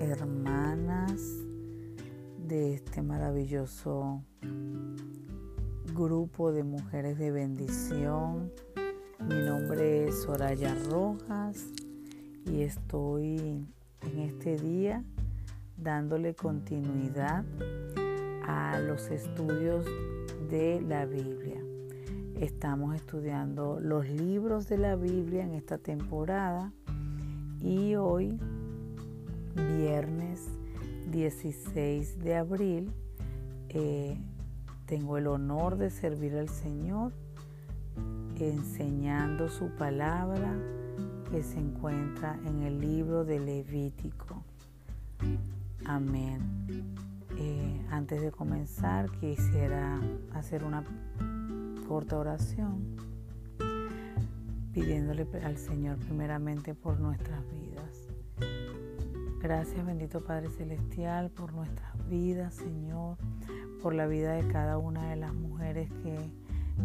hermanas de este maravilloso grupo de mujeres de bendición. Mi nombre es Soraya Rojas y estoy en este día dándole continuidad a los estudios de la Biblia. Estamos estudiando los libros de la Biblia en esta temporada y hoy, viernes 16 de abril, eh, tengo el honor de servir al Señor enseñando su palabra que se encuentra en el libro de Levítico. Amén. Eh, antes de comenzar quisiera hacer una corta oración pidiéndole al Señor primeramente por nuestras vidas. Gracias bendito Padre Celestial por nuestras vidas, Señor, por la vida de cada una de las mujeres que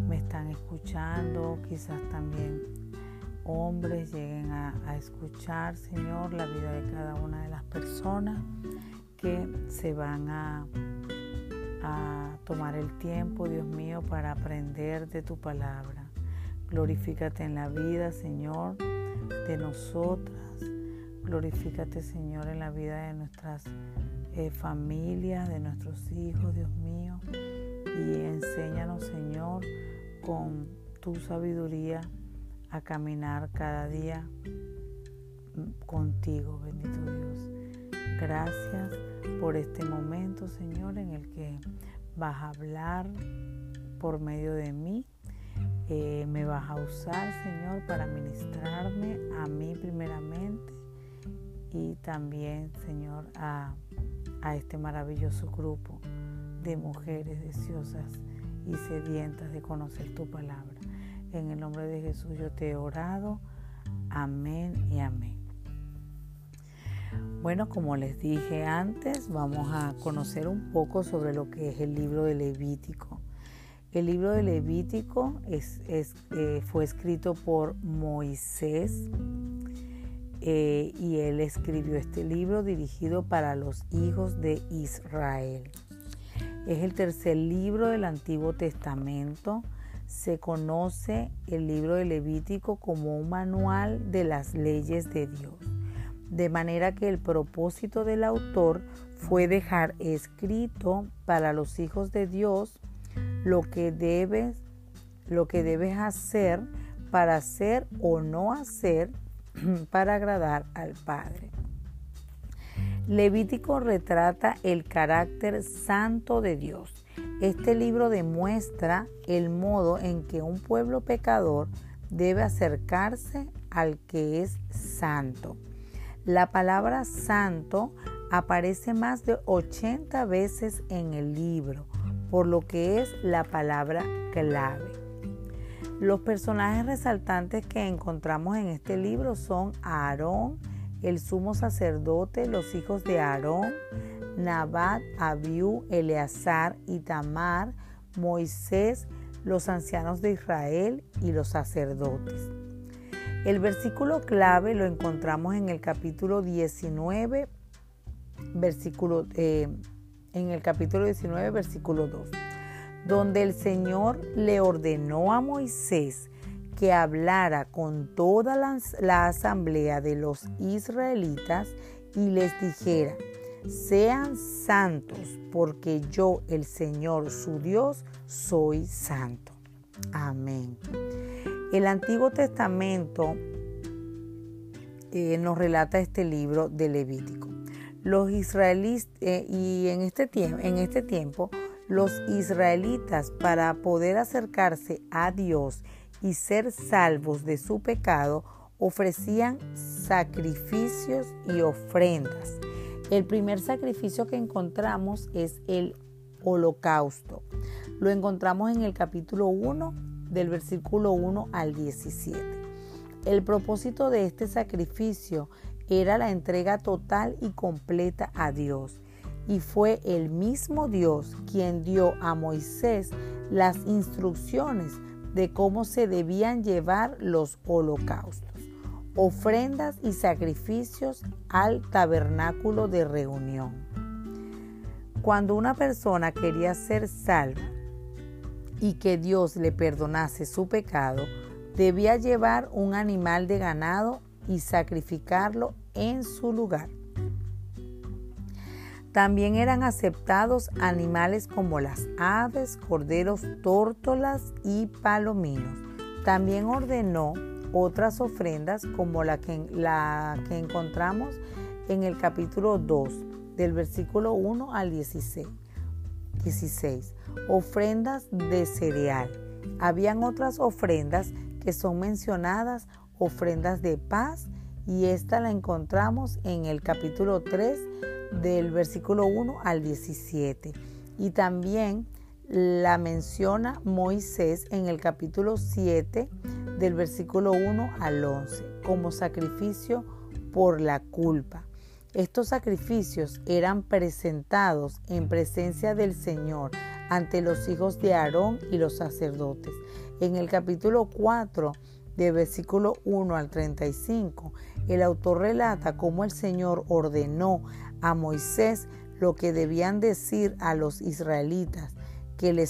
me están escuchando, quizás también hombres lleguen a, escuchar, Señor, la vida de cada una de las personas que se van a, a tomar el tiempo, Dios mío, para aprender de tu palabra. Glorifícate en la vida, Señor, de nosotras. Glorifícate, Señor, en la vida de nuestras eh, familias, de nuestros hijos, Dios mío. Y enséñanos, Señor, con tu sabiduría a caminar cada día contigo, bendito Dios. Gracias por este momento, Señor, en el que vas a hablar por medio de mí. Eh, me vas a usar, Señor, para ministrarme a mí primeramente y también, Señor, a, a este maravilloso grupo de mujeres deseosas y sedientas de conocer tu palabra. En el nombre de Jesús yo te he orado. Amén y amén. Bueno, como les dije antes, vamos a conocer un poco sobre lo que es el libro de Levítico. El libro de Levítico es, eh, fue escrito por Moisés eh, y él escribió este libro dirigido para los hijos de Israel. Es el tercer libro del Antiguo Testamento se conoce el libro de Levítico como un manual de las leyes de Dios, de manera que el propósito del autor fue dejar escrito para los hijos de Dios lo que debes, lo que debes hacer para hacer o no hacer para agradar al Padre. Levítico retrata el carácter santo de Dios este libro demuestra el modo en que un pueblo pecador debe acercarse al que es santo. La palabra santo aparece más de 80 veces en el libro, por lo que es la palabra clave. Los personajes resaltantes que encontramos en este libro son Aarón, el sumo sacerdote, los hijos de Aarón, Nabat, Abiú, Eleazar, Itamar, Moisés, los ancianos de Israel y los sacerdotes. El versículo clave lo encontramos en el capítulo 19, versículo, eh, en el capítulo 19, versículo 2, donde el Señor le ordenó a Moisés que hablara con toda la asamblea de los israelitas y les dijera, sean santos, porque yo, el Señor, su Dios, soy santo. Amén. El Antiguo Testamento eh, nos relata este libro de Levítico. Los israelitas, eh, y en este, en este tiempo, los israelitas, para poder acercarse a Dios y ser salvos de su pecado, ofrecían sacrificios y ofrendas. El primer sacrificio que encontramos es el holocausto. Lo encontramos en el capítulo 1 del versículo 1 al 17. El propósito de este sacrificio era la entrega total y completa a Dios. Y fue el mismo Dios quien dio a Moisés las instrucciones de cómo se debían llevar los holocaustos. ofrendas y sacrificios al tabernáculo de reunión. Cuando una persona quería ser salva y que Dios le perdonase su pecado, debía llevar un animal de ganado y sacrificarlo en su lugar. También eran aceptados animales como las aves, corderos, tórtolas y palominos. También ordenó otras ofrendas como la que, la que encontramos en el capítulo 2, del versículo 1 al 16. 16. Ofrendas de cereal. Habían otras ofrendas que son mencionadas, ofrendas de paz, y esta la encontramos en el capítulo 3 del versículo 1 al 17. Y también la menciona Moisés en el capítulo 7 del versículo 1 al 11 como sacrificio por la culpa. Estos sacrificios eran presentados en presencia del Señor ante los hijos de Aarón y los sacerdotes. En el capítulo 4 del versículo 1 al 35, el autor relata cómo el Señor ordenó a Moisés lo que debían decir a los israelitas, que le,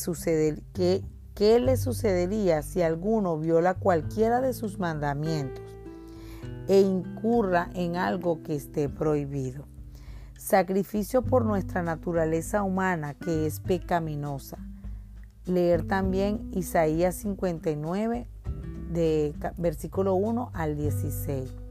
que, le sucedería si alguno viola cualquiera de sus mandamientos e incurra en algo que esté prohibido. Sacrificio por nuestra naturaleza humana que es pecaminosa. Leer también Isaías 59 de versículo 1 al 16.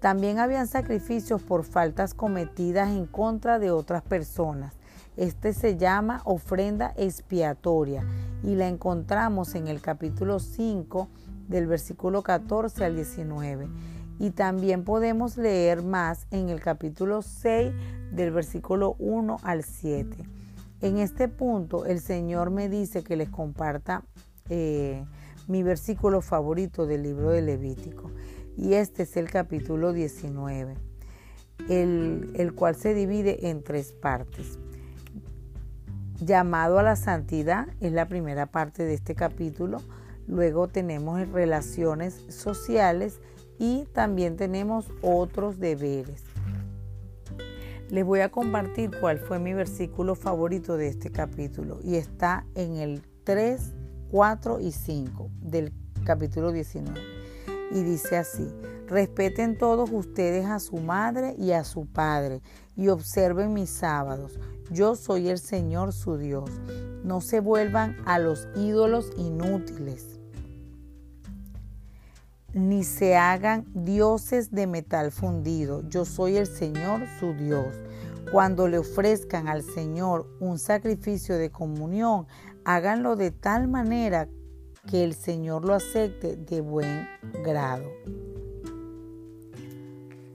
También habían sacrificios por faltas cometidas en contra de otras personas. Este se llama ofrenda expiatoria y la encontramos en el capítulo 5 del versículo 14 al 19. Y también podemos leer más en el capítulo 6 del versículo 1 al 7. En este punto el Señor me dice que les comparta eh, mi versículo favorito del libro de Levítico y este es el capítulo 19, el, el cual se divide en tres partes. Llamado a la santidad es la primera parte de este capítulo. Luego tenemos relaciones sociales y también tenemos otros deberes. Les voy a compartir cuál fue mi versículo favorito de este capítulo y está en el 3, 4 y 5 del capítulo 19 y dice así, respeten todos ustedes a su madre y a su padre y observen mis sábados. Yo soy el Señor su Dios. No se vuelvan a los ídolos inútiles, ni se hagan dioses de metal fundido. Yo soy el Señor su Dios. Cuando le ofrezcan al Señor un sacrificio de comunión, háganlo de tal manera que el Señor lo acepte de buen grado.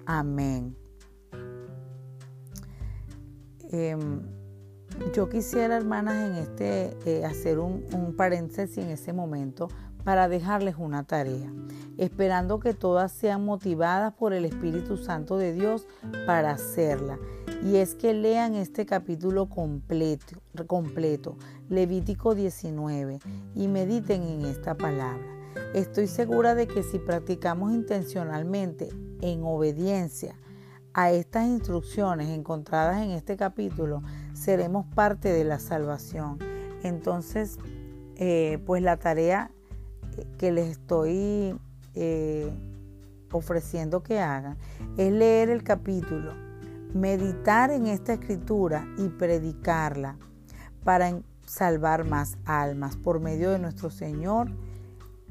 Amén. Em, yo quisiera, hermanas, en este eh, hacer un, un paréntesis en ese momento para dejarles una tarea, esperando que todas sean motivadas por el Espíritu Santo de Dios para hacerla y es que lean este capítulo completo, completo, Levítico 19, y mediten en esta palabra. Estoy segura de que si practicamos intencionalmente en obediencia a estas instrucciones encontradas en este capítulo, seremos parte de la salvación. Entonces, eh, pues la tarea que les estoy eh, ofreciendo que hagan es leer el capítulo meditar en esta escritura y predicarla para salvar más almas por medio de nuestro Señor.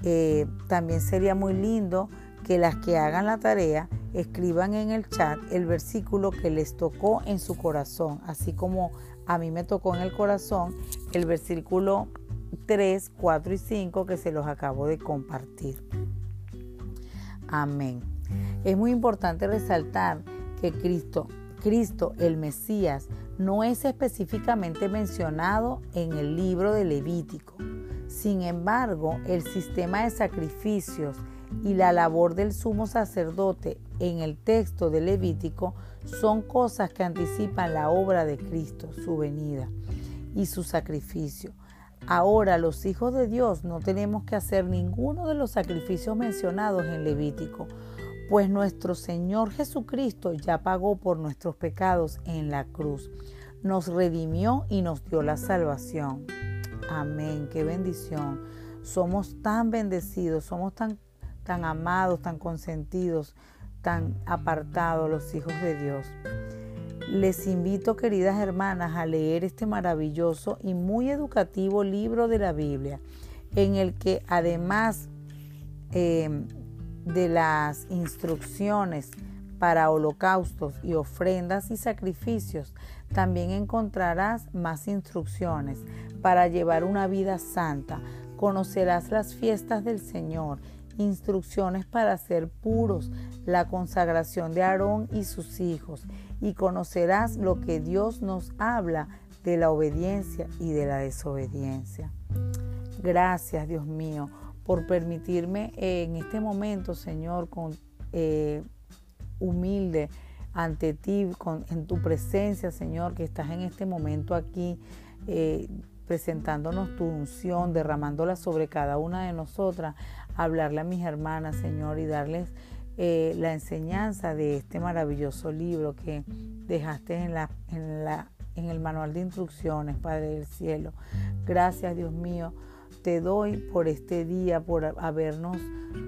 Eh, también sería muy lindo que las que hagan la tarea escriban en el chat el versículo que les tocó en su corazón, así como a mí me tocó en el corazón el versículo 3, 4 y 5 que se los acabo de compartir. Amén. Es muy importante resaltar que Cristo Cristo, el Mesías, no es específicamente mencionado en el libro de Levítico. Sin embargo, el sistema de sacrificios y la labor del sumo sacerdote en el texto de Levítico son cosas que anticipan la obra de Cristo, su venida y su sacrificio. Ahora los hijos de Dios no tenemos que hacer ninguno de los sacrificios mencionados en Levítico, pues nuestro Señor Jesucristo ya pagó por nuestros pecados en la cruz, nos redimió y nos dio la salvación. Amén, qué bendición. Somos tan bendecidos, somos tan, tan amados, tan consentidos, tan apartados los hijos de Dios. Les invito, queridas hermanas, a leer este maravilloso y muy educativo libro de la Biblia, en el que además eh, de las instrucciones para holocaustos y ofrendas y sacrificios, también encontrarás más instrucciones para llevar una vida santa. Conocerás las fiestas del Señor, instrucciones para ser puros, la consagración de Aarón y sus hijos, y conocerás lo que Dios nos habla de la obediencia y de la desobediencia. Gracias, Dios mío por permitirme en este momento, Señor, con eh, humilde ante ti, con, en tu presencia, Señor, que estás en este momento aquí eh, presentándonos tu unción, derramándola sobre cada una de nosotras, hablarle a mis hermanas, Señor, y darles eh, la enseñanza de este maravilloso libro que dejaste en, la, en, la, en el manual de instrucciones, Padre del Cielo. Gracias, Dios mío te doy por este día, por habernos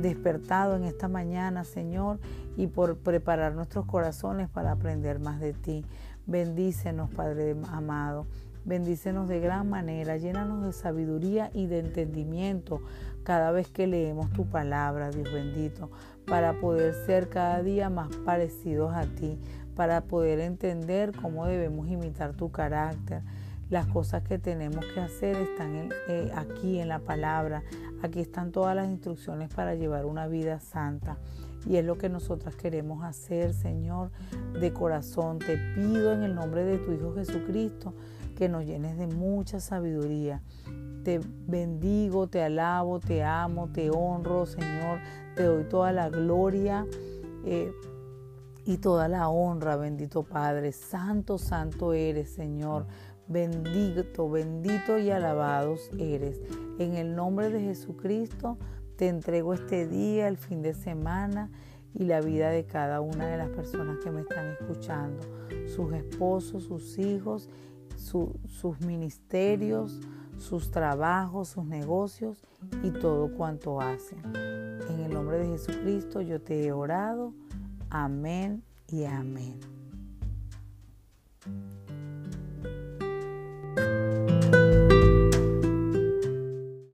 despertado en esta mañana, Señor, y por preparar nuestros corazones para aprender más de ti. Bendícenos, Padre amado. Bendícenos de gran manera, llénanos de sabiduría y de entendimiento cada vez que leemos tu palabra, Dios bendito, para poder ser cada día más parecidos a ti, para poder entender cómo debemos imitar tu carácter las cosas que tenemos que hacer están eh, aquí en la palabra. Aquí están todas las instrucciones para llevar una vida santa. Y es lo que nosotras queremos hacer, Señor, de corazón. Te pido en el nombre de tu Hijo Jesucristo que nos llenes de mucha sabiduría. Te bendigo, te alabo, te amo, te honro, Señor. Te doy toda la gloria. Eh, y toda la honra, bendito Padre. Santo, santo eres, Señor. Bendito, bendito y alabados eres. En el nombre de Jesucristo te entrego este día, el fin de semana y la vida de cada una de las personas que me están escuchando, sus esposos, sus hijos, sus ministerios, sus trabajos, sus negocios y todo cuanto hacen. En el nombre de Jesucristo yo te he orado. Amén y amén.